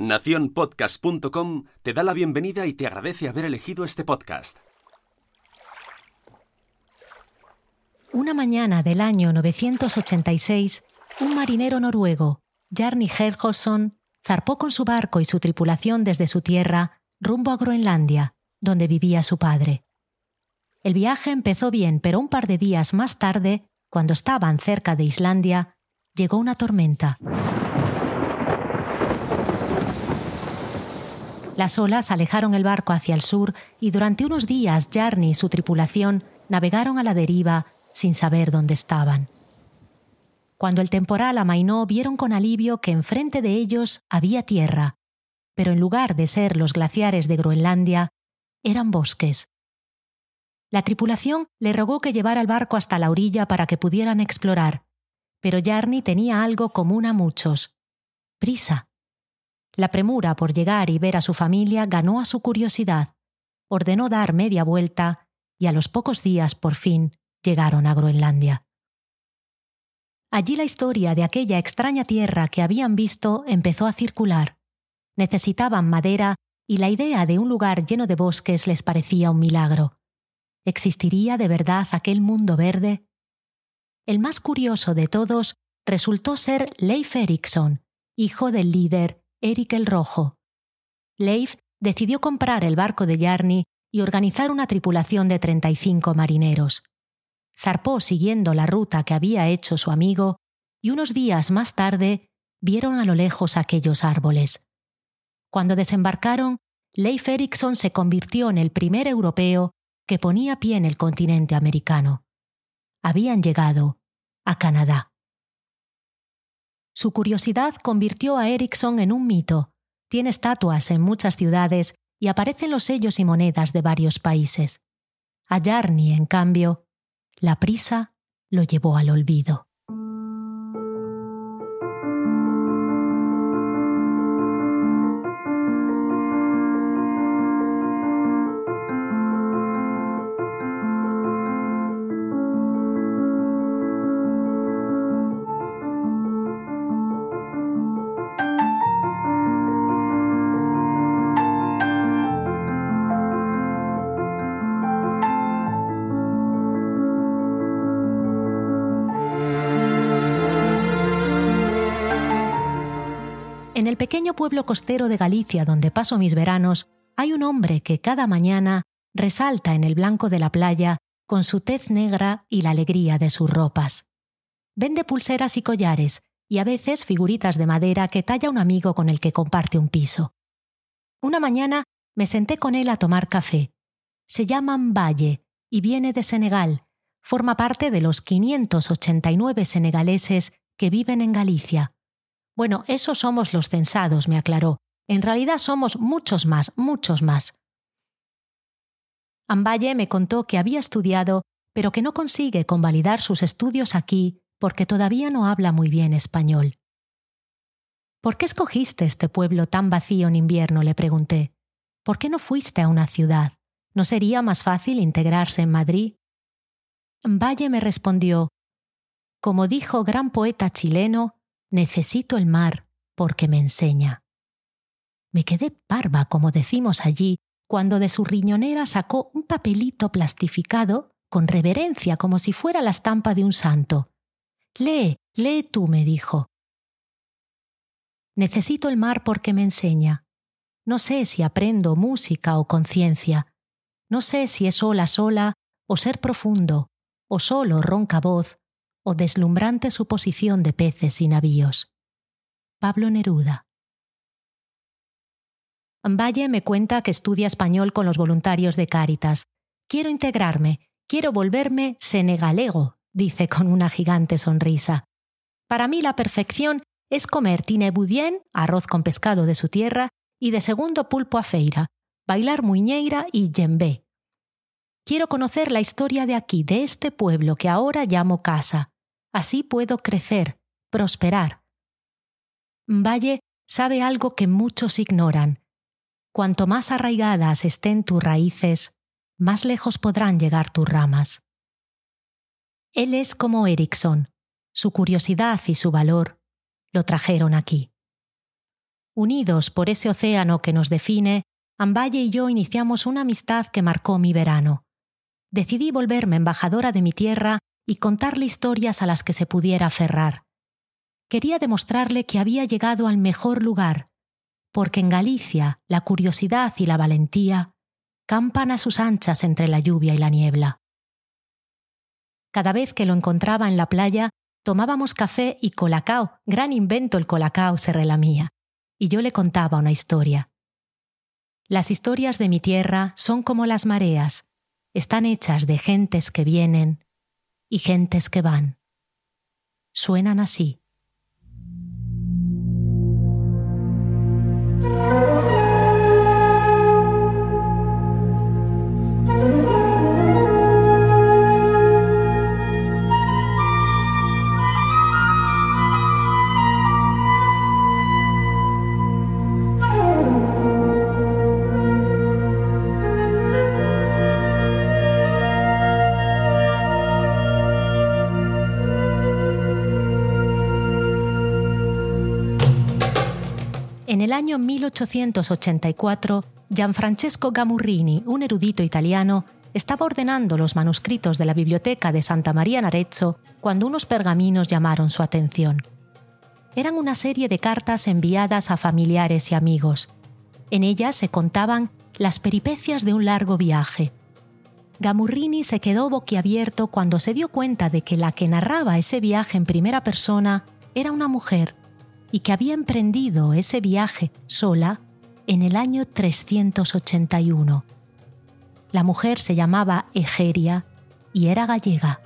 Naciónpodcast.com te da la bienvenida y te agradece haber elegido este podcast. Una mañana del año 986, un marinero noruego, Jarni Herjolfsson, zarpó con su barco y su tripulación desde su tierra rumbo a Groenlandia, donde vivía su padre. El viaje empezó bien, pero un par de días más tarde, cuando estaban cerca de Islandia, llegó una tormenta. Las olas alejaron el barco hacia el sur y durante unos días Jarni y su tripulación navegaron a la deriva sin saber dónde estaban. Cuando el temporal amainó, vieron con alivio que enfrente de ellos había tierra, pero en lugar de ser los glaciares de Groenlandia, eran bosques. La tripulación le rogó que llevara el barco hasta la orilla para que pudieran explorar, pero Jarni tenía algo común a muchos prisa. La premura por llegar y ver a su familia ganó a su curiosidad. Ordenó dar media vuelta y a los pocos días, por fin, llegaron a Groenlandia. Allí la historia de aquella extraña tierra que habían visto empezó a circular. Necesitaban madera y la idea de un lugar lleno de bosques les parecía un milagro. ¿Existiría de verdad aquel mundo verde? El más curioso de todos resultó ser Leif Erikson, hijo del líder Eric el Rojo. Leif decidió comprar el barco de Jarni y organizar una tripulación de 35 marineros. Zarpó siguiendo la ruta que había hecho su amigo y unos días más tarde vieron a lo lejos aquellos árboles. Cuando desembarcaron, Leif Erikson se convirtió en el primer europeo que ponía pie en el continente americano. Habían llegado a Canadá. Su curiosidad convirtió a Erickson en un mito. Tiene estatuas en muchas ciudades y aparecen los sellos y monedas de varios países. A Jarni, en cambio, la prisa lo llevó al olvido. Pequeño pueblo costero de Galicia donde paso mis veranos, hay un hombre que cada mañana resalta en el blanco de la playa con su tez negra y la alegría de sus ropas. Vende pulseras y collares, y a veces figuritas de madera que talla un amigo con el que comparte un piso. Una mañana me senté con él a tomar café. Se llama Valle y viene de Senegal. Forma parte de los 589 senegaleses que viven en Galicia. Bueno, esos somos los censados, me aclaró. En realidad somos muchos más, muchos más. Ambaye me contó que había estudiado, pero que no consigue convalidar sus estudios aquí porque todavía no habla muy bien español. ¿Por qué escogiste este pueblo tan vacío en invierno? le pregunté. ¿Por qué no fuiste a una ciudad? ¿No sería más fácil integrarse en Madrid? Valle me respondió, como dijo gran poeta chileno, Necesito el mar porque me enseña. Me quedé parva, como decimos allí, cuando de su riñonera sacó un papelito plastificado con reverencia como si fuera la estampa de un santo. Lee, lee tú, me dijo. Necesito el mar porque me enseña. No sé si aprendo música o conciencia. No sé si es ola sola o ser profundo, o solo ronca voz, o deslumbrante suposición de peces y navíos. Pablo Neruda. Valle me cuenta que estudia español con los voluntarios de Cáritas. Quiero integrarme, quiero volverme senegalego, dice con una gigante sonrisa. Para mí la perfección es comer tinebudien, arroz con pescado de su tierra, y de segundo pulpo a feira, bailar muñeira y yembé, Quiero conocer la historia de aquí, de este pueblo que ahora llamo casa. Así puedo crecer, prosperar. Valle sabe algo que muchos ignoran. Cuanto más arraigadas estén tus raíces, más lejos podrán llegar tus ramas. Él es como Erickson. Su curiosidad y su valor lo trajeron aquí. Unidos por ese océano que nos define, Ambaye y yo iniciamos una amistad que marcó mi verano. Decidí volverme embajadora de mi tierra y contarle historias a las que se pudiera aferrar. Quería demostrarle que había llegado al mejor lugar, porque en Galicia la curiosidad y la valentía campan a sus anchas entre la lluvia y la niebla. Cada vez que lo encontraba en la playa, tomábamos café y colacao, gran invento el colacao, se relamía, y yo le contaba una historia. Las historias de mi tierra son como las mareas, están hechas de gentes que vienen y gentes que van. Suenan así. El año 1884, Gianfrancesco Gamurrini, un erudito italiano, estaba ordenando los manuscritos de la biblioteca de Santa María Narezzo cuando unos pergaminos llamaron su atención. Eran una serie de cartas enviadas a familiares y amigos. En ellas se contaban las peripecias de un largo viaje. Gamurrini se quedó boquiabierto cuando se dio cuenta de que la que narraba ese viaje en primera persona era una mujer y que había emprendido ese viaje sola en el año 381. La mujer se llamaba Egeria y era gallega.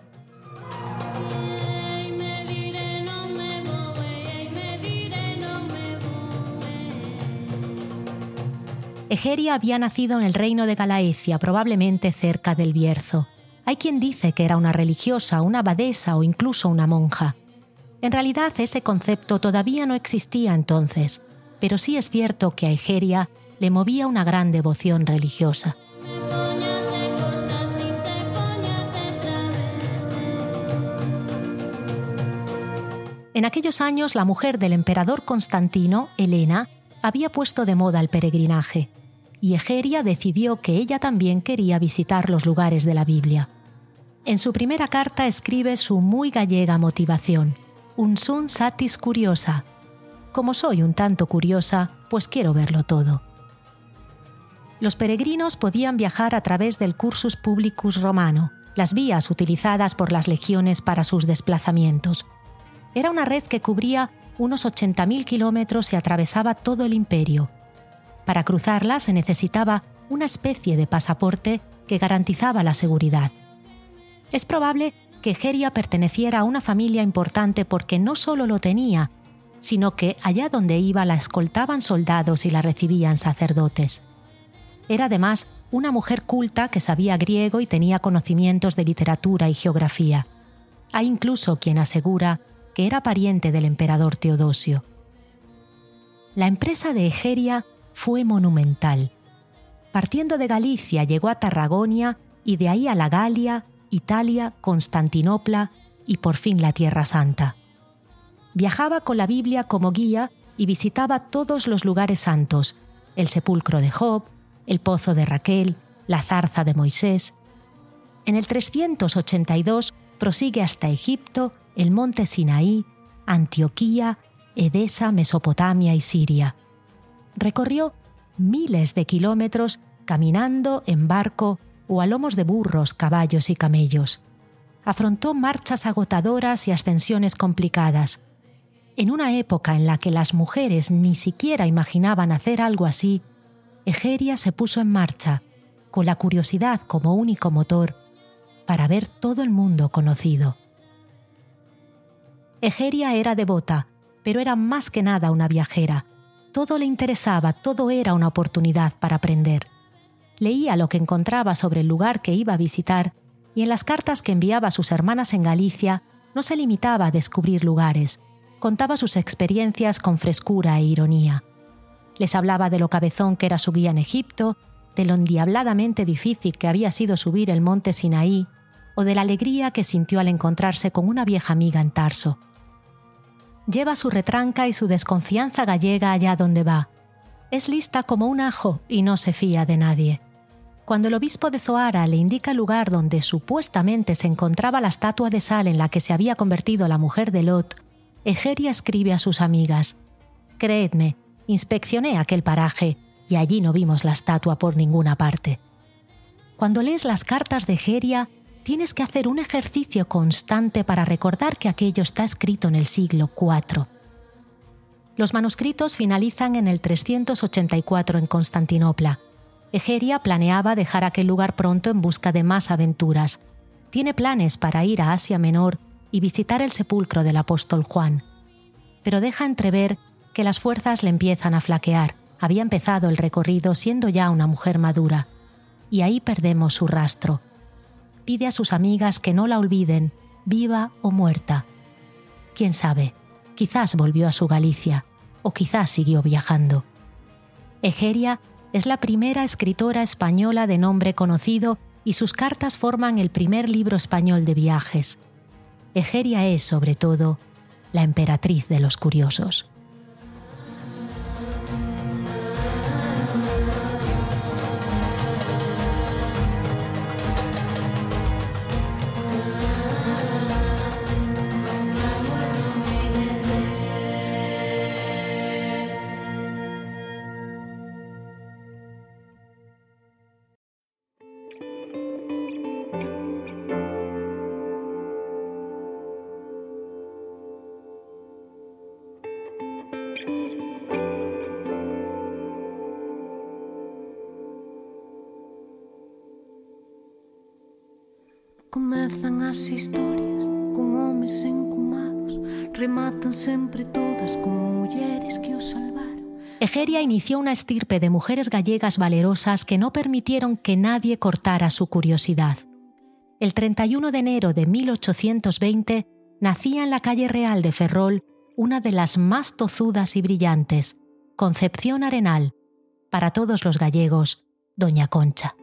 Egeria había nacido en el reino de Galaecia, probablemente cerca del Bierzo. Hay quien dice que era una religiosa, una abadesa o incluso una monja. En realidad ese concepto todavía no existía entonces, pero sí es cierto que a Egeria le movía una gran devoción religiosa. En aquellos años la mujer del emperador Constantino, Helena, había puesto de moda el peregrinaje, y Egeria decidió que ella también quería visitar los lugares de la Biblia. En su primera carta escribe su muy gallega motivación un sun satis curiosa. Como soy un tanto curiosa, pues quiero verlo todo. Los peregrinos podían viajar a través del Cursus Publicus romano, las vías utilizadas por las legiones para sus desplazamientos. Era una red que cubría unos 80.000 kilómetros y atravesaba todo el imperio. Para cruzarla se necesitaba una especie de pasaporte que garantizaba la seguridad. Es probable que Geria perteneciera a una familia importante porque no solo lo tenía, sino que allá donde iba la escoltaban soldados y la recibían sacerdotes. Era además una mujer culta que sabía griego y tenía conocimientos de literatura y geografía. Hay incluso quien asegura que era pariente del emperador Teodosio. La empresa de Egeria fue monumental. Partiendo de Galicia llegó a Tarragonia y de ahí a la Galia, Italia, Constantinopla y por fin la Tierra Santa. Viajaba con la Biblia como guía y visitaba todos los lugares santos, el sepulcro de Job, el pozo de Raquel, la zarza de Moisés. En el 382 prosigue hasta Egipto, el monte Sinaí, Antioquía, Edesa, Mesopotamia y Siria. Recorrió miles de kilómetros caminando en barco o a lomos de burros, caballos y camellos. Afrontó marchas agotadoras y ascensiones complicadas. En una época en la que las mujeres ni siquiera imaginaban hacer algo así, Egeria se puso en marcha, con la curiosidad como único motor, para ver todo el mundo conocido. Egeria era devota, pero era más que nada una viajera. Todo le interesaba, todo era una oportunidad para aprender leía lo que encontraba sobre el lugar que iba a visitar y en las cartas que enviaba a sus hermanas en Galicia no se limitaba a descubrir lugares, contaba sus experiencias con frescura e ironía. Les hablaba de lo cabezón que era su guía en Egipto, de lo endiabladamente difícil que había sido subir el monte Sinaí, o de la alegría que sintió al encontrarse con una vieja amiga en Tarso. Lleva su retranca y su desconfianza gallega allá donde va. Es lista como un ajo y no se fía de nadie. Cuando el obispo de Zoara le indica el lugar donde supuestamente se encontraba la estatua de sal en la que se había convertido la mujer de Lot, Egeria escribe a sus amigas: Creedme, inspeccioné aquel paraje y allí no vimos la estatua por ninguna parte. Cuando lees las cartas de Egeria, tienes que hacer un ejercicio constante para recordar que aquello está escrito en el siglo IV. Los manuscritos finalizan en el 384 en Constantinopla. Egeria planeaba dejar aquel lugar pronto en busca de más aventuras. Tiene planes para ir a Asia Menor y visitar el sepulcro del apóstol Juan. Pero deja entrever que las fuerzas le empiezan a flaquear. Había empezado el recorrido siendo ya una mujer madura. Y ahí perdemos su rastro pide a sus amigas que no la olviden, viva o muerta. Quién sabe, quizás volvió a su Galicia o quizás siguió viajando. Egeria es la primera escritora española de nombre conocido y sus cartas forman el primer libro español de viajes. Egeria es, sobre todo, la emperatriz de los curiosos. Inició una estirpe de mujeres gallegas valerosas que no permitieron que nadie cortara su curiosidad. El 31 de enero de 1820 nacía en la calle Real de Ferrol una de las más tozudas y brillantes, Concepción Arenal, para todos los gallegos, Doña Concha.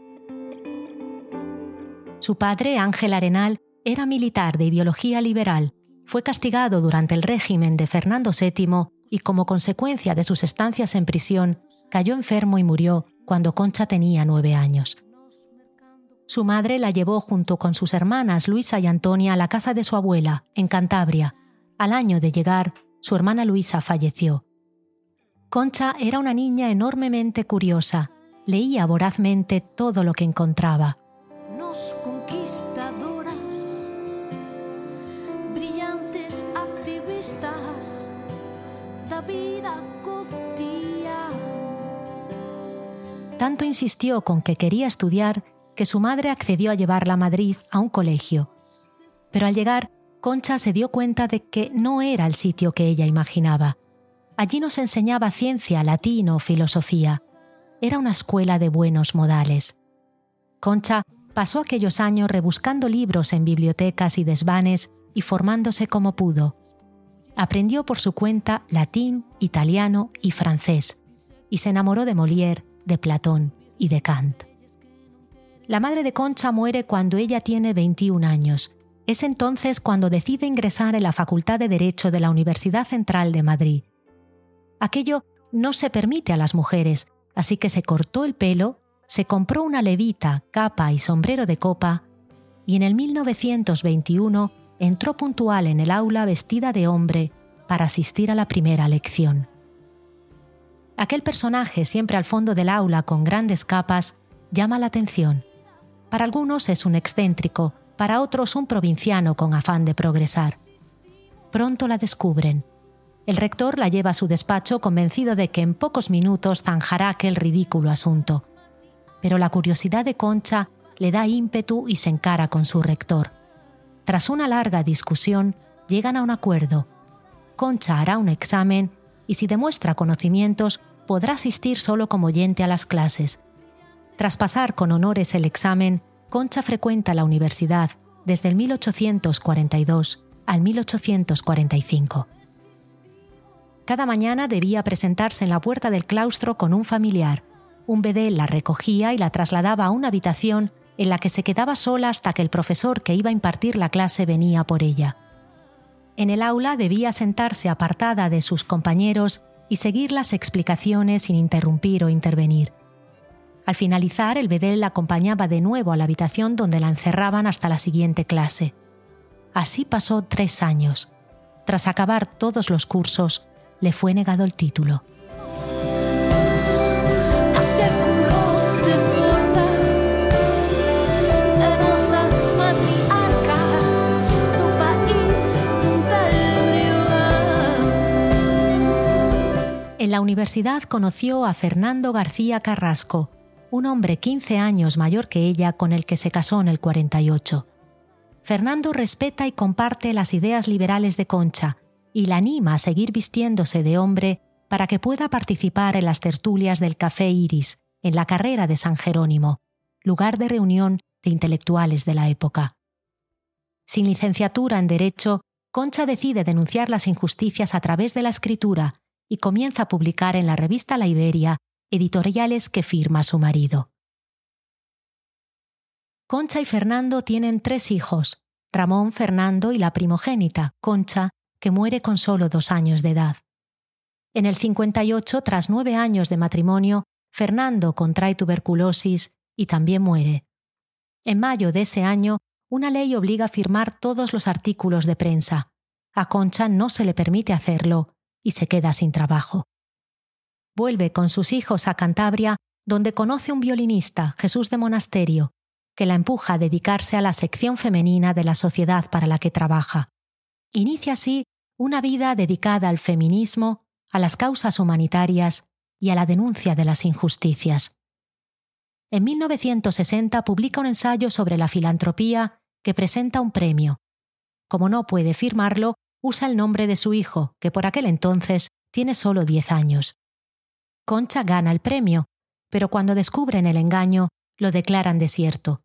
Su padre, Ángel Arenal, era militar de ideología liberal, fue castigado durante el régimen de Fernando VII y como consecuencia de sus estancias en prisión, cayó enfermo y murió cuando Concha tenía nueve años. Su madre la llevó junto con sus hermanas Luisa y Antonia a la casa de su abuela, en Cantabria. Al año de llegar, su hermana Luisa falleció. Concha era una niña enormemente curiosa, leía vorazmente todo lo que encontraba. Tanto insistió con que quería estudiar que su madre accedió a llevarla a Madrid a un colegio. Pero al llegar, Concha se dio cuenta de que no era el sitio que ella imaginaba. Allí no se enseñaba ciencia, latín o filosofía. Era una escuela de buenos modales. Concha pasó aquellos años rebuscando libros en bibliotecas y desvanes y formándose como pudo. Aprendió por su cuenta latín, italiano y francés, y se enamoró de Molière, de Platón y de Kant. La madre de Concha muere cuando ella tiene 21 años. Es entonces cuando decide ingresar en la Facultad de Derecho de la Universidad Central de Madrid. Aquello no se permite a las mujeres, así que se cortó el pelo, se compró una levita, capa y sombrero de copa, y en el 1921 entró puntual en el aula vestida de hombre para asistir a la primera lección. Aquel personaje siempre al fondo del aula con grandes capas llama la atención. Para algunos es un excéntrico, para otros un provinciano con afán de progresar. Pronto la descubren. El rector la lleva a su despacho convencido de que en pocos minutos zanjará aquel ridículo asunto. Pero la curiosidad de Concha le da ímpetu y se encara con su rector. Tras una larga discusión, llegan a un acuerdo. Concha hará un examen y si demuestra conocimientos, podrá asistir solo como oyente a las clases. Tras pasar con honores el examen, Concha frecuenta la universidad desde el 1842 al 1845. Cada mañana debía presentarse en la puerta del claustro con un familiar. Un bedel la recogía y la trasladaba a una habitación en la que se quedaba sola hasta que el profesor que iba a impartir la clase venía por ella. En el aula debía sentarse apartada de sus compañeros y seguir las explicaciones sin interrumpir o intervenir. Al finalizar, el bedel la acompañaba de nuevo a la habitación donde la encerraban hasta la siguiente clase. Así pasó tres años. Tras acabar todos los cursos, le fue negado el título. Universidad conoció a Fernando García Carrasco, un hombre 15 años mayor que ella con el que se casó en el 48. Fernando respeta y comparte las ideas liberales de Concha y la anima a seguir vistiéndose de hombre para que pueda participar en las tertulias del Café Iris, en la carrera de San Jerónimo, lugar de reunión de intelectuales de la época. Sin licenciatura en Derecho, Concha decide denunciar las injusticias a través de la escritura y comienza a publicar en la revista La Iberia editoriales que firma su marido. Concha y Fernando tienen tres hijos, Ramón, Fernando y la primogénita, Concha, que muere con solo dos años de edad. En el 58, tras nueve años de matrimonio, Fernando contrae tuberculosis y también muere. En mayo de ese año, una ley obliga a firmar todos los artículos de prensa. A Concha no se le permite hacerlo y se queda sin trabajo. Vuelve con sus hijos a Cantabria, donde conoce un violinista, Jesús de Monasterio, que la empuja a dedicarse a la sección femenina de la sociedad para la que trabaja. Inicia así una vida dedicada al feminismo, a las causas humanitarias y a la denuncia de las injusticias. En 1960 publica un ensayo sobre la filantropía que presenta un premio. Como no puede firmarlo, usa el nombre de su hijo, que por aquel entonces tiene solo 10 años. Concha gana el premio, pero cuando descubren el engaño, lo declaran desierto.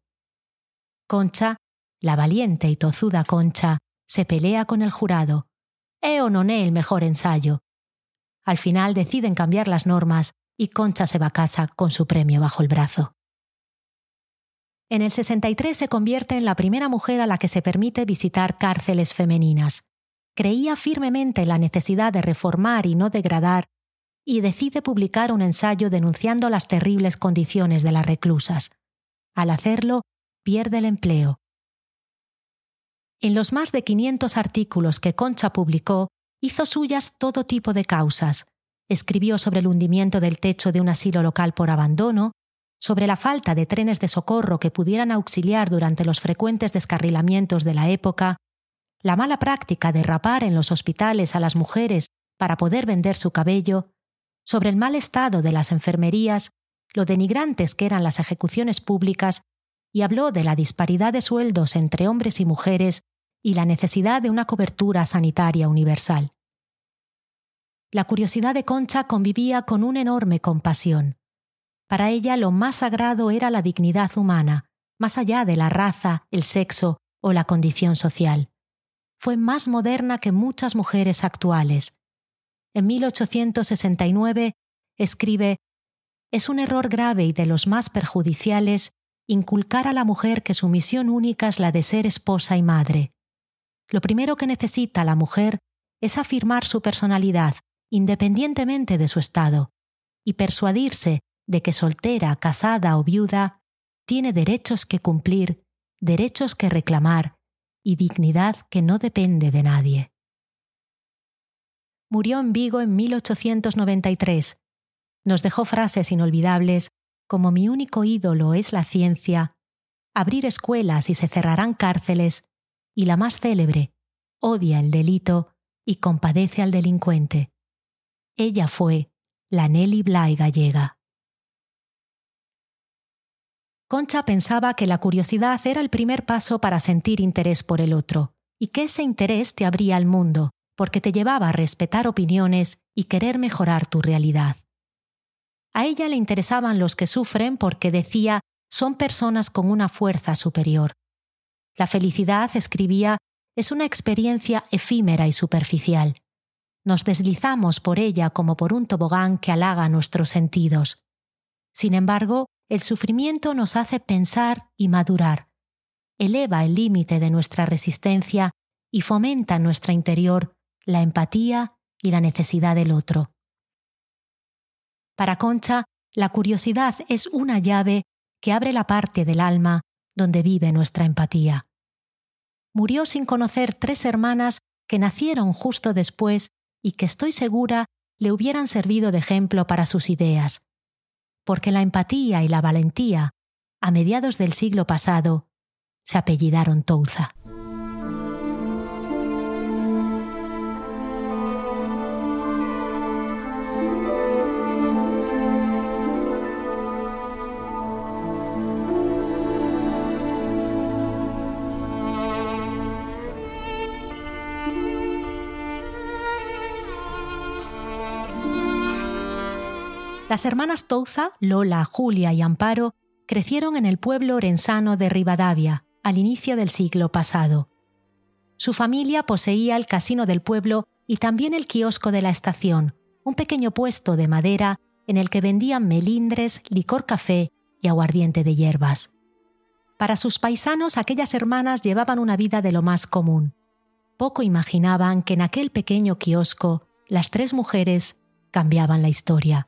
Concha, la valiente y tozuda Concha, se pelea con el jurado. ¿E o no el mejor ensayo? Al final deciden cambiar las normas y Concha se va a casa con su premio bajo el brazo. En el 63 se convierte en la primera mujer a la que se permite visitar cárceles femeninas creía firmemente en la necesidad de reformar y no degradar, y decide publicar un ensayo denunciando las terribles condiciones de las reclusas. Al hacerlo, pierde el empleo. En los más de 500 artículos que Concha publicó, hizo suyas todo tipo de causas. Escribió sobre el hundimiento del techo de un asilo local por abandono, sobre la falta de trenes de socorro que pudieran auxiliar durante los frecuentes descarrilamientos de la época, la mala práctica de rapar en los hospitales a las mujeres para poder vender su cabello, sobre el mal estado de las enfermerías, lo denigrantes que eran las ejecuciones públicas, y habló de la disparidad de sueldos entre hombres y mujeres y la necesidad de una cobertura sanitaria universal. La curiosidad de Concha convivía con una enorme compasión. Para ella lo más sagrado era la dignidad humana, más allá de la raza, el sexo o la condición social fue más moderna que muchas mujeres actuales. En 1869 escribe, Es un error grave y de los más perjudiciales inculcar a la mujer que su misión única es la de ser esposa y madre. Lo primero que necesita la mujer es afirmar su personalidad, independientemente de su estado, y persuadirse de que soltera, casada o viuda, tiene derechos que cumplir, derechos que reclamar y dignidad que no depende de nadie. Murió en Vigo en 1893. Nos dejó frases inolvidables como mi único ídolo es la ciencia, abrir escuelas y se cerrarán cárceles, y la más célebre, odia el delito y compadece al delincuente. Ella fue la Nelly Bly gallega. Concha pensaba que la curiosidad era el primer paso para sentir interés por el otro, y que ese interés te abría al mundo, porque te llevaba a respetar opiniones y querer mejorar tu realidad. A ella le interesaban los que sufren porque decía son personas con una fuerza superior. La felicidad, escribía, es una experiencia efímera y superficial. Nos deslizamos por ella como por un tobogán que halaga nuestros sentidos. Sin embargo, el sufrimiento nos hace pensar y madurar, eleva el límite de nuestra resistencia y fomenta en nuestro interior la empatía y la necesidad del otro. Para Concha, la curiosidad es una llave que abre la parte del alma donde vive nuestra empatía. Murió sin conocer tres hermanas que nacieron justo después y que estoy segura le hubieran servido de ejemplo para sus ideas, porque la empatía y la valentía, a mediados del siglo pasado, se apellidaron Touza. Las hermanas Touza, Lola, Julia y Amparo, crecieron en el pueblo orensano de Rivadavia, al inicio del siglo pasado. Su familia poseía el casino del pueblo y también el kiosco de la estación, un pequeño puesto de madera en el que vendían melindres, licor café y aguardiente de hierbas. Para sus paisanos aquellas hermanas llevaban una vida de lo más común. Poco imaginaban que en aquel pequeño kiosco las tres mujeres cambiaban la historia.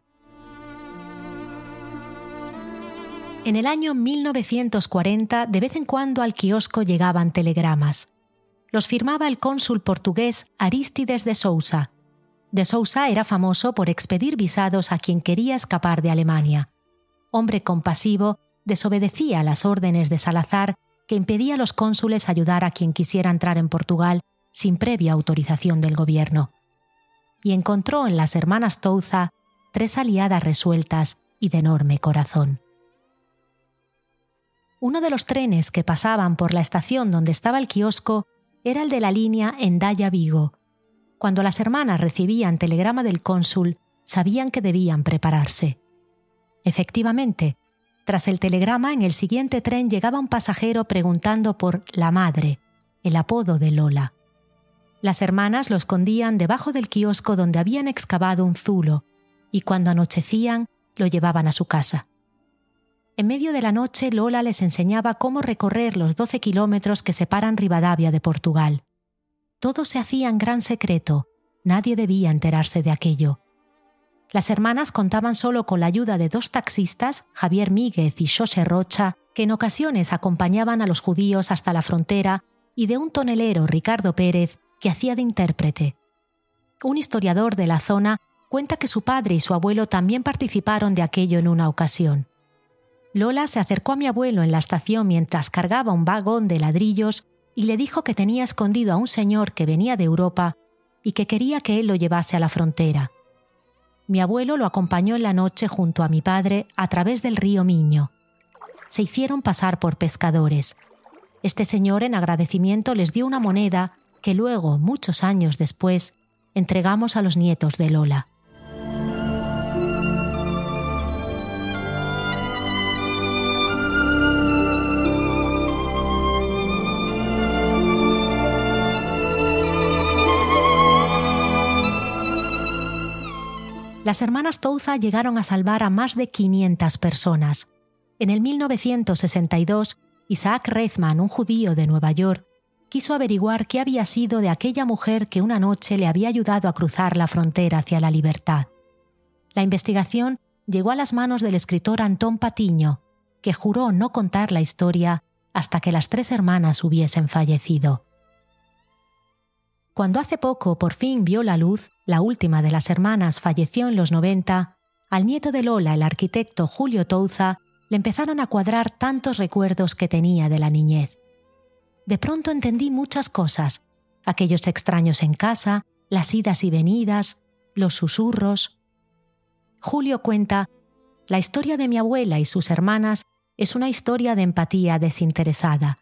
En el año 1940, de vez en cuando al kiosco llegaban telegramas. Los firmaba el cónsul portugués Aristides de Sousa. De Sousa era famoso por expedir visados a quien quería escapar de Alemania. Hombre compasivo, desobedecía las órdenes de Salazar que impedía a los cónsules ayudar a quien quisiera entrar en Portugal sin previa autorización del gobierno. Y encontró en las hermanas Touza tres aliadas resueltas y de enorme corazón. Uno de los trenes que pasaban por la estación donde estaba el kiosco era el de la línea Endaya-Vigo. Cuando las hermanas recibían telegrama del cónsul, sabían que debían prepararse. Efectivamente, tras el telegrama en el siguiente tren llegaba un pasajero preguntando por la madre, el apodo de Lola. Las hermanas lo escondían debajo del kiosco donde habían excavado un zulo, y cuando anochecían lo llevaban a su casa. En medio de la noche Lola les enseñaba cómo recorrer los 12 kilómetros que separan Rivadavia de Portugal. Todo se hacía en gran secreto, nadie debía enterarse de aquello. Las hermanas contaban solo con la ayuda de dos taxistas, Javier Míguez y José Rocha, que en ocasiones acompañaban a los judíos hasta la frontera, y de un tonelero, Ricardo Pérez, que hacía de intérprete. Un historiador de la zona cuenta que su padre y su abuelo también participaron de aquello en una ocasión. Lola se acercó a mi abuelo en la estación mientras cargaba un vagón de ladrillos y le dijo que tenía escondido a un señor que venía de Europa y que quería que él lo llevase a la frontera. Mi abuelo lo acompañó en la noche junto a mi padre a través del río Miño. Se hicieron pasar por pescadores. Este señor en agradecimiento les dio una moneda que luego, muchos años después, entregamos a los nietos de Lola. Las hermanas Touza llegaron a salvar a más de 500 personas. En el 1962, Isaac Reithman, un judío de Nueva York, quiso averiguar qué había sido de aquella mujer que una noche le había ayudado a cruzar la frontera hacia la libertad. La investigación llegó a las manos del escritor Antón Patiño, que juró no contar la historia hasta que las tres hermanas hubiesen fallecido. Cuando hace poco por fin vio la luz, la última de las hermanas falleció en los 90, al nieto de Lola, el arquitecto Julio Touza, le empezaron a cuadrar tantos recuerdos que tenía de la niñez. De pronto entendí muchas cosas, aquellos extraños en casa, las idas y venidas, los susurros. Julio cuenta, la historia de mi abuela y sus hermanas es una historia de empatía desinteresada.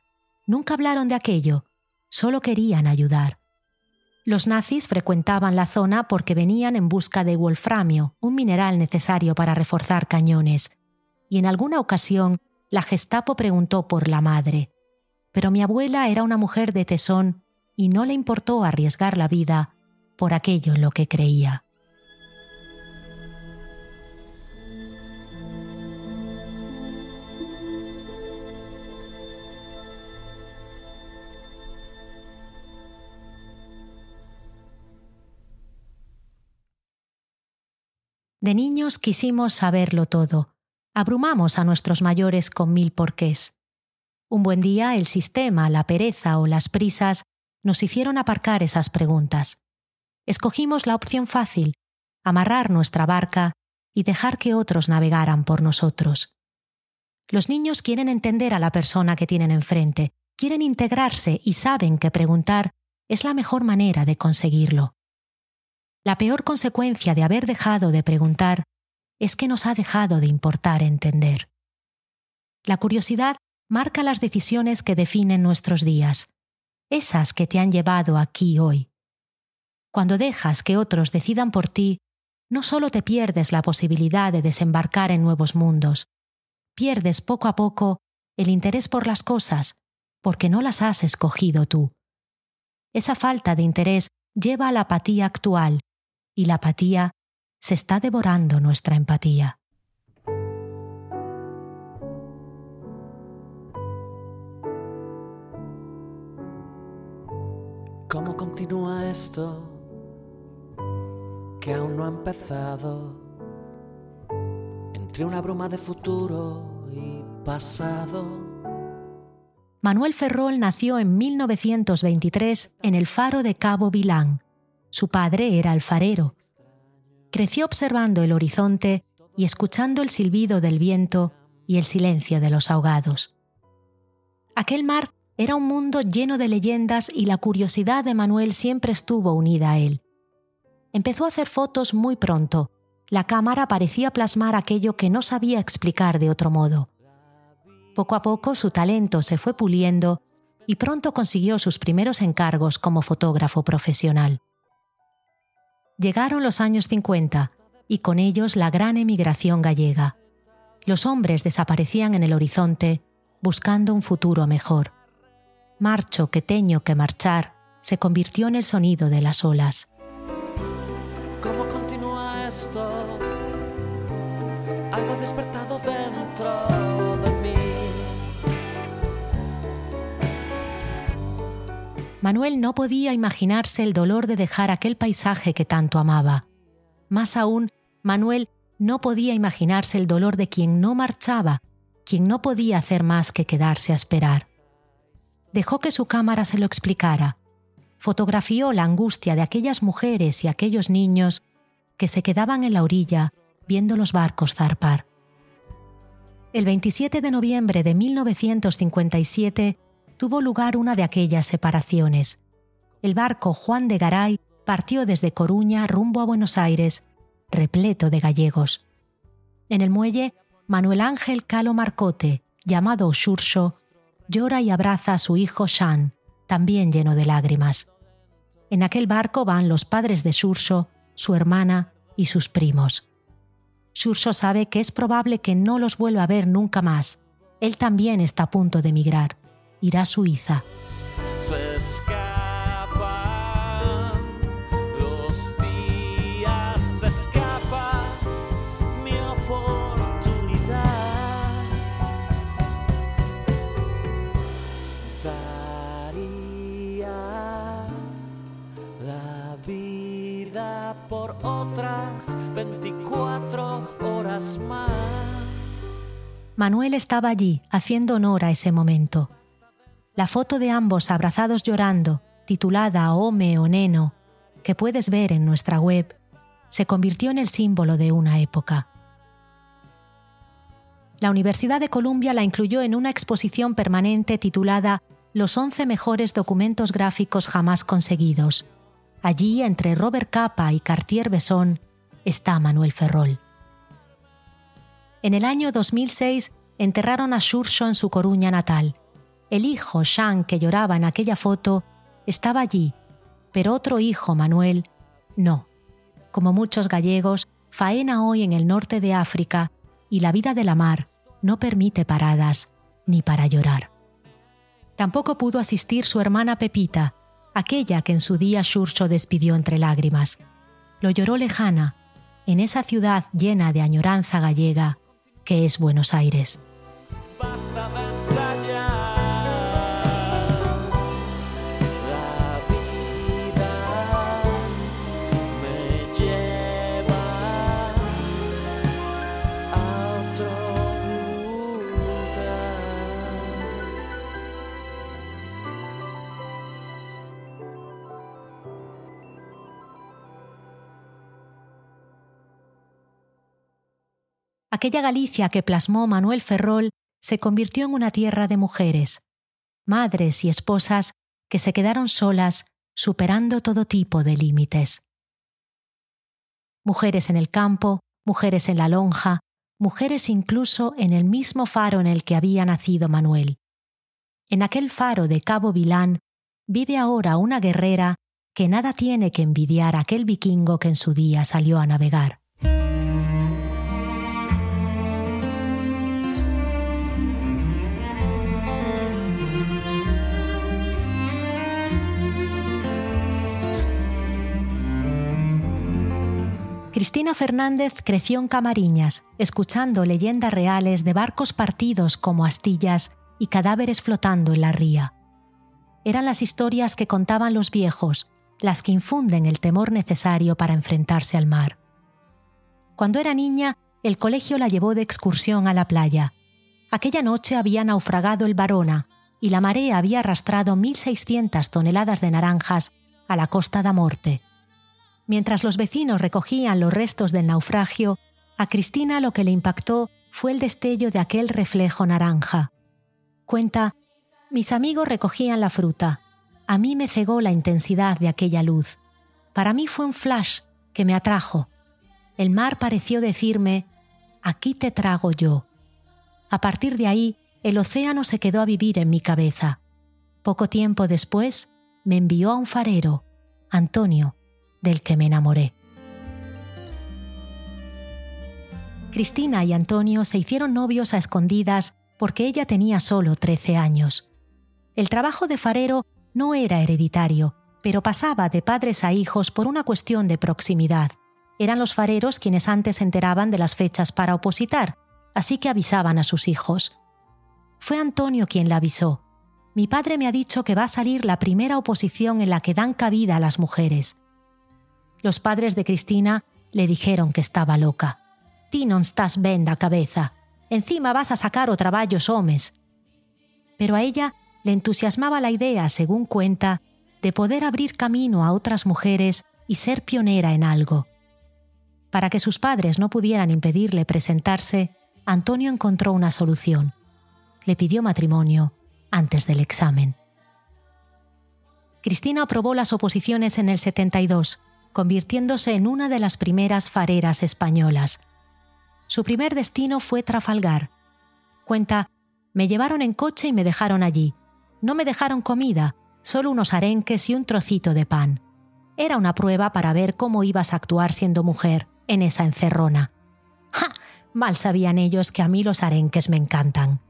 Nunca hablaron de aquello, solo querían ayudar. Los nazis frecuentaban la zona porque venían en busca de wolframio, un mineral necesario para reforzar cañones, y en alguna ocasión la Gestapo preguntó por la madre. Pero mi abuela era una mujer de tesón y no le importó arriesgar la vida por aquello en lo que creía. De niños quisimos saberlo todo. Abrumamos a nuestros mayores con mil porqués. Un buen día el sistema, la pereza o las prisas nos hicieron aparcar esas preguntas. Escogimos la opción fácil, amarrar nuestra barca y dejar que otros navegaran por nosotros. Los niños quieren entender a la persona que tienen enfrente, quieren integrarse y saben que preguntar es la mejor manera de conseguirlo. La peor consecuencia de haber dejado de preguntar es que nos ha dejado de importar entender. La curiosidad marca las decisiones que definen nuestros días, esas que te han llevado aquí hoy. Cuando dejas que otros decidan por ti, no solo te pierdes la posibilidad de desembarcar en nuevos mundos, pierdes poco a poco el interés por las cosas, porque no las has escogido tú. Esa falta de interés lleva a la apatía actual, y la apatía se está devorando nuestra empatía. ¿Cómo continúa esto que aún no ha empezado? Entre una bruma de futuro y pasado. Manuel Ferrol nació en 1923 en el faro de Cabo Vilán. Su padre era alfarero. Creció observando el horizonte y escuchando el silbido del viento y el silencio de los ahogados. Aquel mar era un mundo lleno de leyendas y la curiosidad de Manuel siempre estuvo unida a él. Empezó a hacer fotos muy pronto. La cámara parecía plasmar aquello que no sabía explicar de otro modo. Poco a poco su talento se fue puliendo y pronto consiguió sus primeros encargos como fotógrafo profesional. Llegaron los años 50 y con ellos la gran emigración gallega. Los hombres desaparecían en el horizonte buscando un futuro mejor. Marcho que teño que marchar se convirtió en el sonido de las olas. ¿Cómo continúa esto? Algo despertado Manuel no podía imaginarse el dolor de dejar aquel paisaje que tanto amaba. Más aún, Manuel no podía imaginarse el dolor de quien no marchaba, quien no podía hacer más que quedarse a esperar dejó que su cámara se lo explicara. Fotografió la angustia de aquellas mujeres y aquellos niños que se quedaban en la orilla viendo los barcos zarpar. El 27 de noviembre de 1957 tuvo lugar una de aquellas separaciones. El barco Juan de Garay partió desde Coruña rumbo a Buenos Aires, repleto de gallegos. En el muelle, Manuel Ángel Calo Marcote, llamado Xurxo, llora y abraza a su hijo Shan, también lleno de lágrimas. En aquel barco van los padres de Surso, su hermana y sus primos. Surso sabe que es probable que no los vuelva a ver nunca más. Él también está a punto de emigrar. Irá a Suiza. por otras 24 horas más. Manuel estaba allí, haciendo honor a ese momento. La foto de ambos abrazados llorando, titulada Ome o Neno, que puedes ver en nuestra web, se convirtió en el símbolo de una época. La Universidad de Columbia la incluyó en una exposición permanente titulada Los 11 mejores documentos gráficos jamás conseguidos, Allí, entre Robert Capa y Cartier-Bresson, está Manuel Ferrol. En el año 2006 enterraron a Xurxo en su Coruña natal. El hijo, Jean, que lloraba en aquella foto, estaba allí, pero otro hijo, Manuel, no. Como muchos gallegos, faena hoy en el norte de África y la vida de la mar no permite paradas ni para llorar. Tampoco pudo asistir su hermana Pepita, aquella que en su día Xurxo despidió entre lágrimas. Lo lloró lejana, en esa ciudad llena de añoranza gallega que es Buenos Aires. Aquella Galicia que plasmó Manuel Ferrol se convirtió en una tierra de mujeres, madres y esposas que se quedaron solas, superando todo tipo de límites. Mujeres en el campo, mujeres en la lonja, mujeres incluso en el mismo faro en el que había nacido Manuel. En aquel faro de Cabo Vilán vive ahora una guerrera que nada tiene que envidiar a aquel vikingo que en su día salió a navegar. Cristina Fernández creció en Camariñas, escuchando leyendas reales de barcos partidos como astillas y cadáveres flotando en la ría. Eran las historias que contaban los viejos, las que infunden el temor necesario para enfrentarse al mar. Cuando era niña, el colegio la llevó de excursión a la playa. Aquella noche había naufragado el Varona y la marea había arrastrado 1.600 toneladas de naranjas a la costa da Morte. Mientras los vecinos recogían los restos del naufragio, a Cristina lo que le impactó fue el destello de aquel reflejo naranja. Cuenta, mis amigos recogían la fruta. A mí me cegó la intensidad de aquella luz. Para mí fue un flash que me atrajo. El mar pareció decirme, aquí te trago yo. A partir de ahí, el océano se quedó a vivir en mi cabeza. Poco tiempo después, me envió a un farero, Antonio, del que me enamoré. Cristina y Antonio se hicieron novios a escondidas porque ella tenía solo 13 años. El trabajo de farero no era hereditario, pero pasaba de padres a hijos por una cuestión de proximidad. Eran los fareros quienes antes se enteraban de las fechas para opositar, así que avisaban a sus hijos. Fue Antonio quien la avisó. Mi padre me ha dicho que va a salir la primera oposición en la que dan cabida a las mujeres. Los padres de Cristina le dijeron que estaba loca. Ti non estás ben da cabeza. Encima vas a sacar o traballos homes. Pero a ella le entusiasmaba la idea, según cuenta, de poder abrir camino a otras mujeres y ser pionera en algo. Para que sus padres no pudieran impedirle presentarse, Antonio encontró una solución. Le pidió matrimonio antes del examen. Cristina aprobó las oposiciones en el 72 convirtiéndose en una de las primeras fareras españolas. Su primer destino fue Trafalgar. Cuenta, me llevaron en coche y me dejaron allí. No me dejaron comida, solo unos arenques y un trocito de pan. Era una prueba para ver cómo ibas a actuar siendo mujer en esa encerrona. ¡Ja! Mal sabían ellos que a mí los arenques me encantan.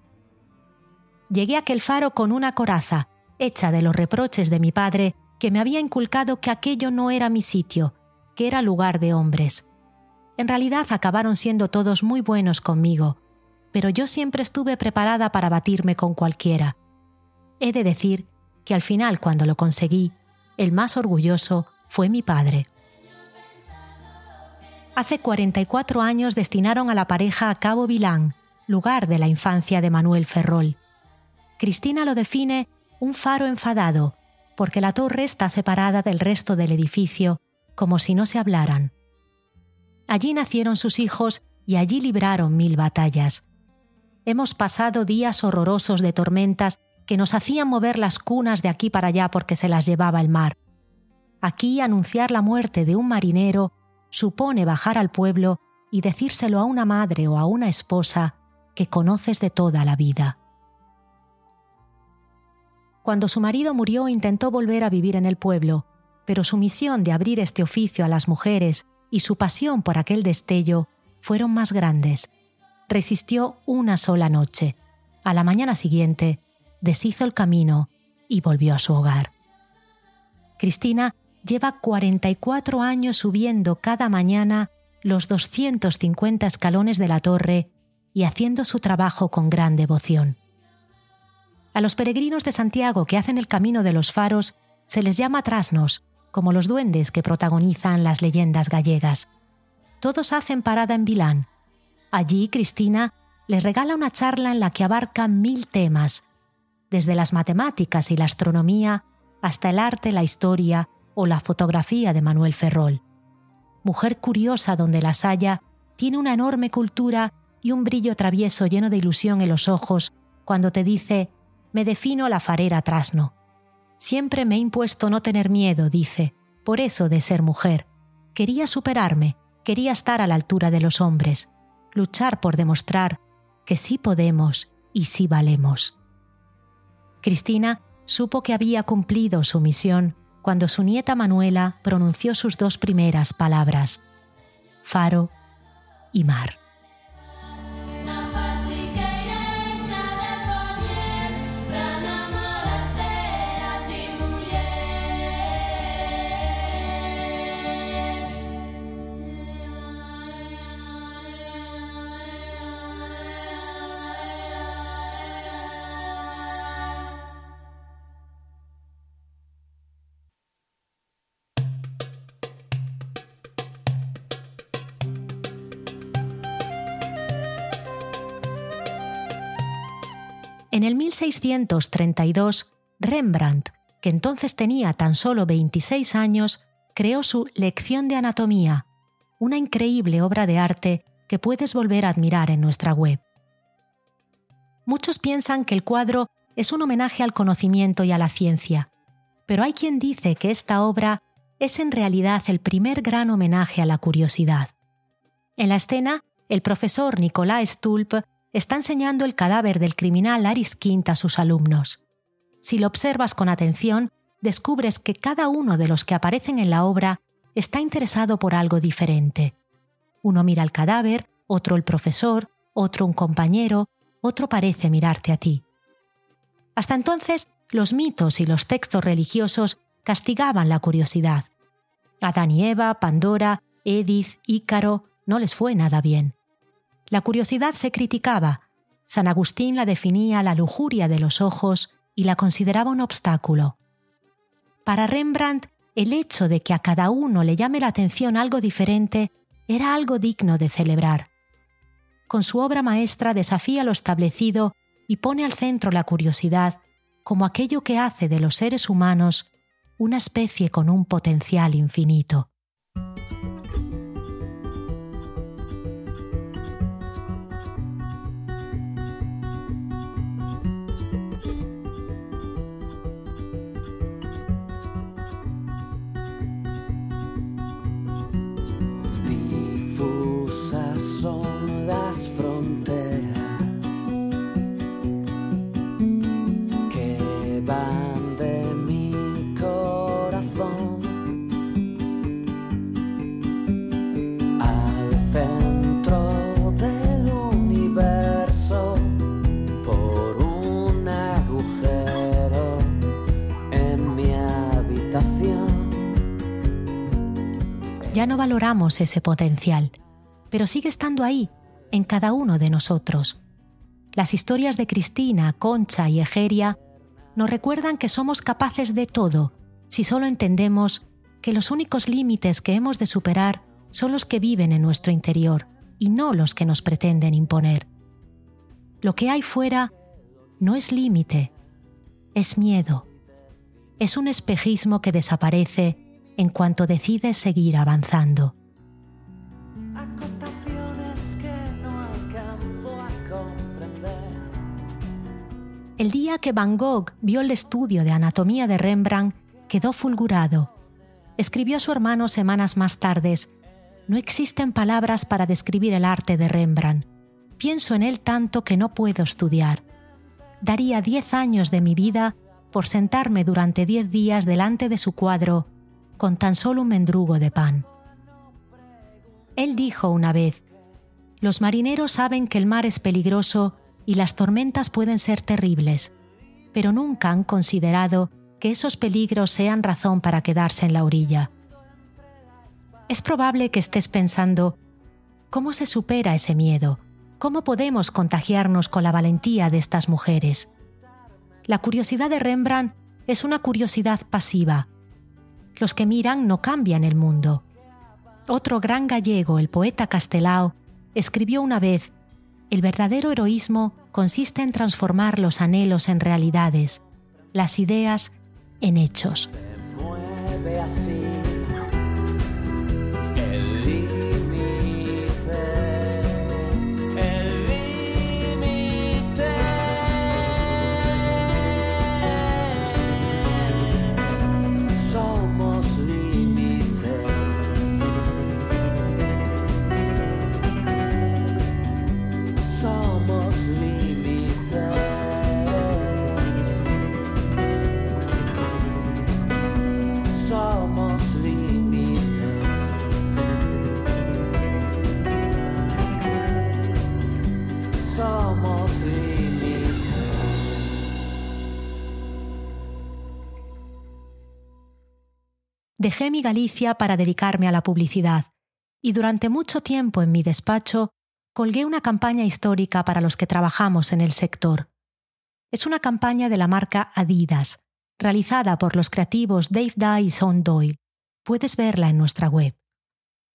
Llegué a aquel faro con una coraza, hecha de los reproches de mi padre que me había inculcado que aquello no era mi sitio, que era lugar de hombres. En realidad acabaron siendo todos muy buenos conmigo, pero yo siempre estuve preparada para batirme con cualquiera. He de decir que al final, cuando lo conseguí, el más orgulloso fue mi padre. Hace 44 años destinaron a la pareja a Cabo Vilán, lugar de la infancia de Manuel Ferrol. Cristina lo define un faro enfadado, porque la torre está separada del resto del edificio, como si no se hablaran. Allí nacieron sus hijos y allí libraron mil batallas. Hemos pasado días horrorosos de tormentas que nos hacían mover las cunas de aquí para allá porque se las llevaba el mar. Aquí anunciar la muerte de un marinero supone bajar al pueblo y decírselo a una madre o a una esposa que conoces de toda la vida. Cuando su marido murió intentó volver a vivir en el pueblo, pero su misión de abrir este oficio a las mujeres y su pasión por aquel destello fueron más grandes. Resistió una sola noche. A la mañana siguiente, deshizo el camino y volvió a su hogar. Cristina lleva 44 años subiendo cada mañana los 250 escalones de la torre y haciendo su trabajo con gran devoción. A los peregrinos de Santiago que hacen el camino de los faros se les llama trasnos, como los duendes que protagonizan las leyendas gallegas. Todos hacen parada en Vilán. Allí Cristina les regala una charla en la que abarca mil temas, desde las matemáticas y la astronomía hasta el arte, la historia o la fotografía de Manuel Ferrol. Mujer curiosa donde las haya, tiene una enorme cultura y un brillo travieso lleno de ilusión en los ojos cuando te dice, me defino la farera trasno. Siempre me he impuesto no tener miedo, dice, por eso de ser mujer. Quería superarme, quería estar a la altura de los hombres, luchar por demostrar que sí podemos y sí valemos. Cristina supo que había cumplido su misión cuando su nieta Manuela pronunció sus dos primeras palabras, faro y mar. El 1632, Rembrandt, que entonces tenía tan solo 26 años, creó su Lección de Anatomía, una increíble obra de arte que puedes volver a admirar en nuestra web. Muchos piensan que el cuadro es un homenaje al conocimiento y a la ciencia, pero hay quien dice que esta obra es en realidad el primer gran homenaje a la curiosidad. En la escena, el profesor Nicolás Stulp está enseñando el cadáver del criminal Aris Quint a sus alumnos. Si lo observas con atención, descubres que cada uno de los que aparecen en la obra está interesado por algo diferente. Uno mira el cadáver, otro el profesor, otro un compañero, otro parece mirarte a ti. Hasta entonces, los mitos y los textos religiosos castigaban la curiosidad. Adán y Eva, Pandora, Edith, Ícaro, no les fue nada bien. La curiosidad se criticaba. San Agustín la definía la lujuria de los ojos y la consideraba un obstáculo. Para Rembrandt, el hecho de que a cada uno le llame la atención algo diferente era algo digno de celebrar. Con su obra maestra desafía lo establecido y pone al centro la curiosidad como aquello que hace de los seres humanos una especie con un potencial infinito. No valoramos ese potencial, pero sigue estando ahí, en cada uno de nosotros. Las historias de Cristina, Concha y Egeria nos recuerdan que somos capaces de todo si solo entendemos que los únicos límites que hemos de superar son los que viven en nuestro interior y no los que nos pretenden imponer. Lo que hay fuera no es límite, es miedo. Es un espejismo que desaparece en cuanto decides seguir avanzando. El día que Van Gogh vio el estudio de anatomía de Rembrandt, quedó fulgurado. Escribió a su hermano semanas más tarde, no existen palabras para describir el arte de Rembrandt. Pienso en él tanto que no puedo estudiar. Daría diez años de mi vida por sentarme durante diez días delante de su cuadro con tan solo un mendrugo de pan. Él dijo una vez, los marineros saben que el mar es peligroso y las tormentas pueden ser terribles, pero nunca han considerado que esos peligros sean razón para quedarse en la orilla. Es probable que estés pensando, ¿cómo se supera ese miedo? ¿Cómo podemos contagiarnos con la valentía de estas mujeres? La curiosidad de Rembrandt es una curiosidad pasiva, los que miran no cambian el mundo. Otro gran gallego, el poeta Castelao, escribió una vez, el verdadero heroísmo consiste en transformar los anhelos en realidades, las ideas en hechos. Dejé mi Galicia para dedicarme a la publicidad y durante mucho tiempo en mi despacho colgué una campaña histórica para los que trabajamos en el sector. Es una campaña de la marca Adidas, realizada por los creativos Dave Dye y Son Doyle. Puedes verla en nuestra web.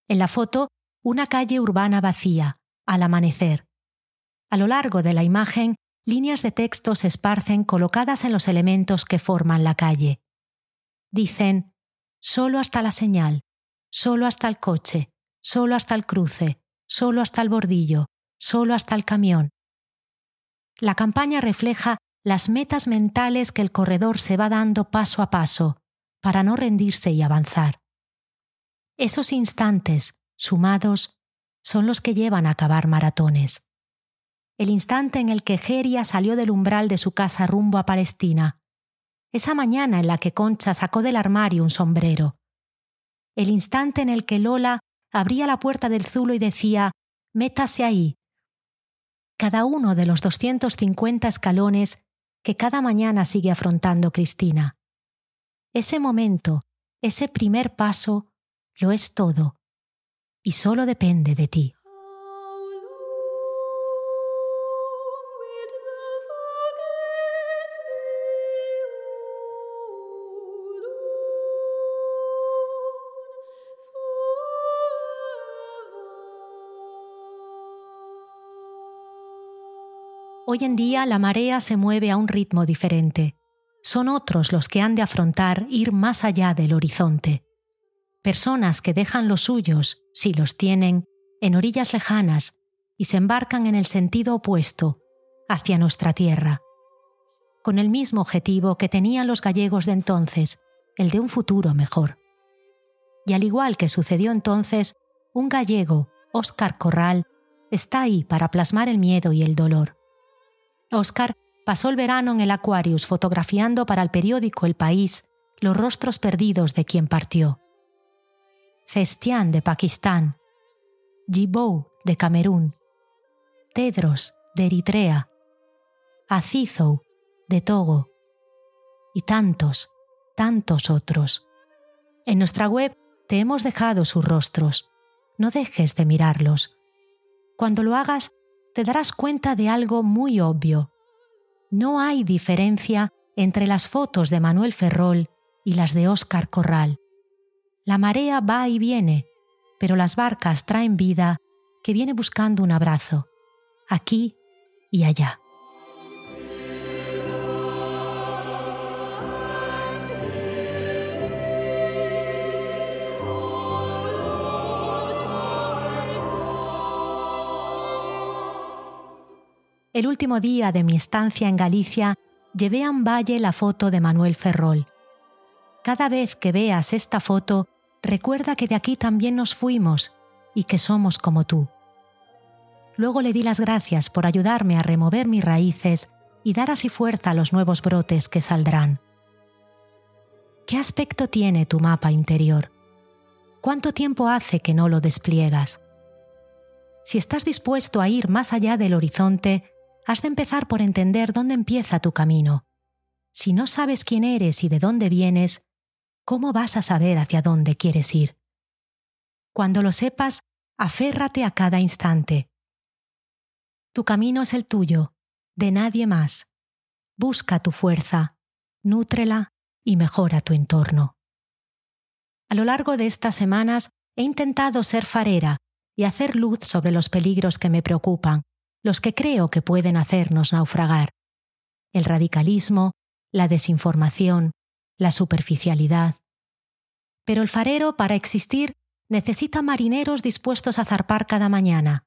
En la foto, una calle urbana vacía, al amanecer. A lo largo de la imagen, líneas de texto se esparcen colocadas en los elementos que forman la calle. Dicen, solo hasta la señal, solo hasta el coche, solo hasta el cruce, solo hasta el bordillo, solo hasta el camión. La campaña refleja las metas mentales que el corredor se va dando paso a paso para no rendirse y avanzar. Esos instantes, sumados, son los que llevan a acabar maratones. El instante en el que Geria salió del umbral de su casa rumbo a Palestina. Esa mañana en la que Concha sacó del armario un sombrero. El instante en el que Lola abría la puerta del zulo y decía, métase ahí. Cada uno de los 250 escalones que cada mañana sigue afrontando Cristina. Ese momento, ese primer paso, lo es todo, y solo depende de ti. Hoy en día la marea se mueve a un ritmo diferente. Son otros los que han de afrontar ir más allá del horizonte. Personas que dejan los suyos, si los tienen, en orillas lejanas y se embarcan en el sentido opuesto, hacia nuestra tierra, con el mismo objetivo que tenían los gallegos de entonces, el de un futuro mejor. Y al igual que sucedió entonces, un gallego, Óscar Corral, está ahí para plasmar el miedo y el dolor. Oscar pasó el verano en el Aquarius fotografiando para el periódico El País los rostros perdidos de quien partió. Cestián de Pakistán, Djibou de Camerún, Tedros de Eritrea, Azizou de Togo y tantos, tantos otros. En nuestra web te hemos dejado sus rostros. No dejes de mirarlos. Cuando lo hagas, te darás cuenta de algo muy obvio. No hay diferencia entre las fotos de Manuel Ferrol y las de Óscar Corral. La marea va y viene, pero las barcas traen vida que viene buscando un abrazo, aquí y allá. El último día de mi estancia en Galicia, llevé a un valle la foto de Manuel Ferrol. Cada vez que veas esta foto, recuerda que de aquí también nos fuimos y que somos como tú. Luego le di las gracias por ayudarme a remover mis raíces y dar así fuerza a los nuevos brotes que saldrán. ¿Qué aspecto tiene tu mapa interior? ¿Cuánto tiempo hace que no lo despliegas? Si estás dispuesto a ir más allá del horizonte, has de empezar por entender dónde empieza tu camino. Si no sabes quién eres y de dónde vienes, ¿cómo vas a saber hacia dónde quieres ir? Cuando lo sepas, aférrate a cada instante. Tu camino es el tuyo, de nadie más. Busca tu fuerza, nútrela y mejora tu entorno. A lo largo de estas semanas he intentado ser farera y hacer luz sobre los peligros que me preocupan, los que creo que pueden hacernos naufragar. El radicalismo, la desinformación, la superficialidad. Pero el farero, para existir, necesita marineros dispuestos a zarpar cada mañana.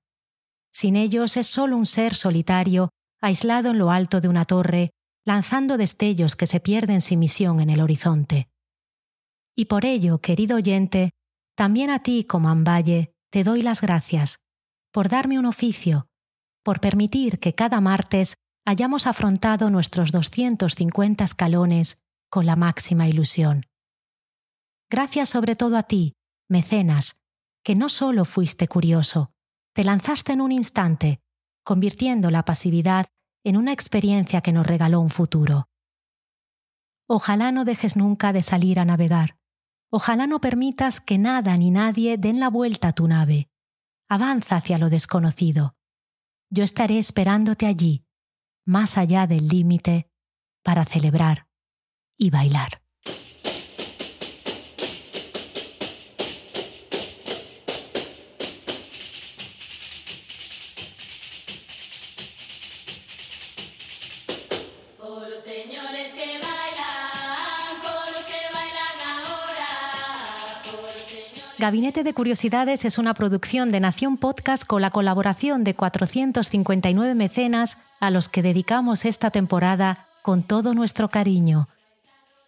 Sin ellos es solo un ser solitario, aislado en lo alto de una torre, lanzando destellos que se pierden sin misión en el horizonte. Y por ello, querido oyente, también a ti como Amballe te doy las gracias por darme un oficio, por permitir que cada martes hayamos afrontado nuestros 250 escalones con la máxima ilusión. Gracias sobre todo a ti, mecenas, que no solo fuiste curioso, te lanzaste en un instante, convirtiendo la pasividad en una experiencia que nos regaló un futuro. Ojalá no dejes nunca de salir a navegar. Ojalá no permitas que nada ni nadie den la vuelta a tu nave. Avanza hacia lo desconocido. Yo estaré esperándote allí, más allá del límite, para celebrar y bailar. Gabinete de Curiosidades es una producción de Nación Podcast con la colaboración de 459 mecenas a los que dedicamos esta temporada con todo nuestro cariño.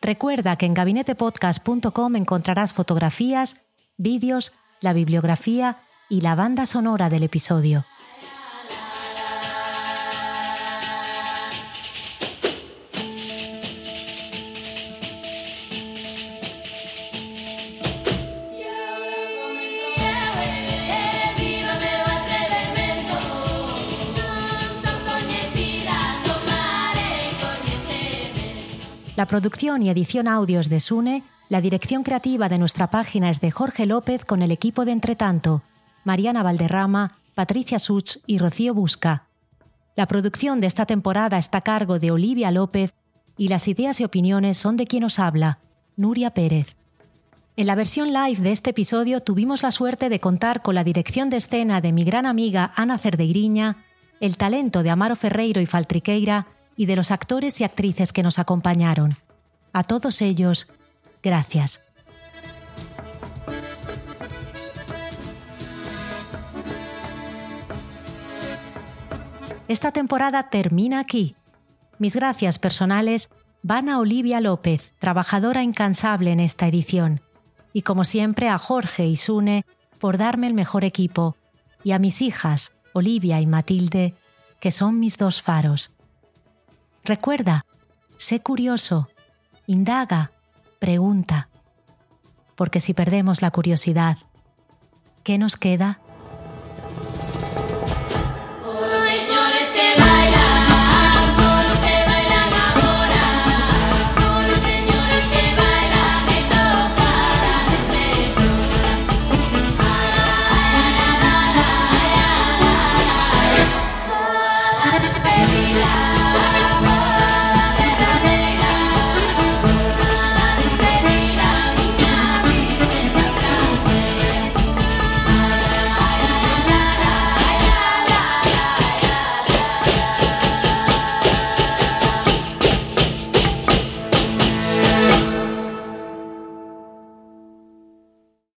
Recuerda que en gabinetepodcast.com encontrarás fotografías, vídeos, la bibliografía y la banda sonora del episodio. Producción y edición audios de Sune, la dirección creativa de nuestra página es de Jorge López con el equipo de Entretanto, Mariana Valderrama, Patricia Such y Rocío Busca. La producción de esta temporada está a cargo de Olivia López y las ideas y opiniones son de quien os habla, Nuria Pérez. En la versión live de este episodio tuvimos la suerte de contar con la dirección de escena de mi gran amiga Ana Cerdeiriña, el talento de Amaro Ferreiro y Faltriqueira y de los actores y actrices que nos acompañaron. A todos ellos, gracias. Esta temporada termina aquí. Mis gracias personales van a Olivia López, trabajadora incansable en esta edición, y como siempre a Jorge y Sune por darme el mejor equipo, y a mis hijas, Olivia y Matilde, que son mis dos faros. Recuerda, sé curioso, indaga, pregunta. Porque si perdemos la curiosidad, ¿qué nos queda?